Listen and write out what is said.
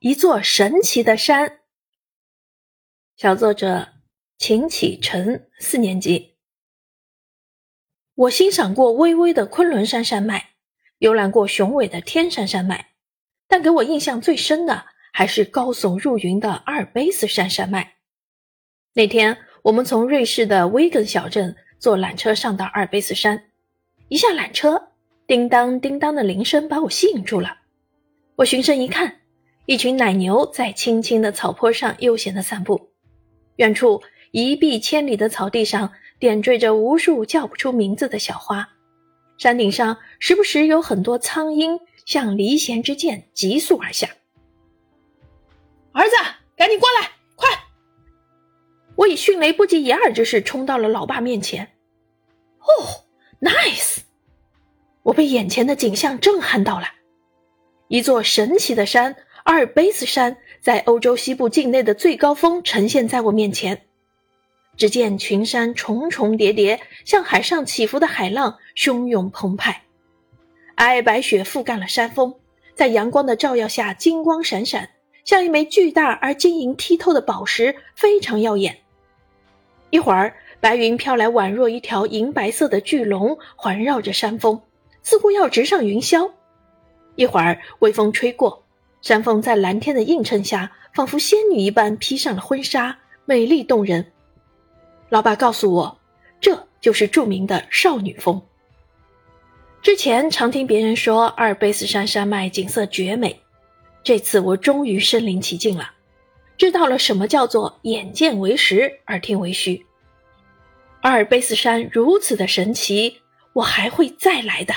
一座神奇的山。小作者秦启晨，四年级。我欣赏过巍巍的昆仑山山脉，游览过雄伟的天山山脉，但给我印象最深的还是高耸入云的阿尔卑斯山山脉。那天，我们从瑞士的威根小镇坐缆车上到阿尔卑斯山，一下缆车，叮当叮当的铃声把我吸引住了。我循声一看。一群奶牛在青青的草坡上悠闲地散步，远处一碧千里的草地上点缀着无数叫不出名字的小花，山顶上时不时有很多苍鹰像离弦之箭急速而下。儿子，赶紧过来，快！我以迅雷不及掩耳之势冲到了老爸面前。哦，nice！我被眼前的景象震撼到了，一座神奇的山。阿尔卑斯山在欧洲西部境内的最高峰呈现在我面前，只见群山重重叠叠，像海上起伏的海浪，汹涌澎湃。皑皑白雪覆盖了山峰，在阳光的照耀下金光闪闪，像一枚巨大而晶莹剔透的宝石，非常耀眼。一会儿，白云飘来，宛若一条银白色的巨龙，环绕着山峰，似乎要直上云霄。一会儿，微风吹过。山峰在蓝天的映衬下，仿佛仙女一般披上了婚纱，美丽动人。老爸告诉我，这就是著名的少女峰。之前常听别人说阿尔卑斯山山脉景色绝美，这次我终于身临其境了，知道了什么叫做眼见为实，耳听为虚。阿尔卑斯山如此的神奇，我还会再来的。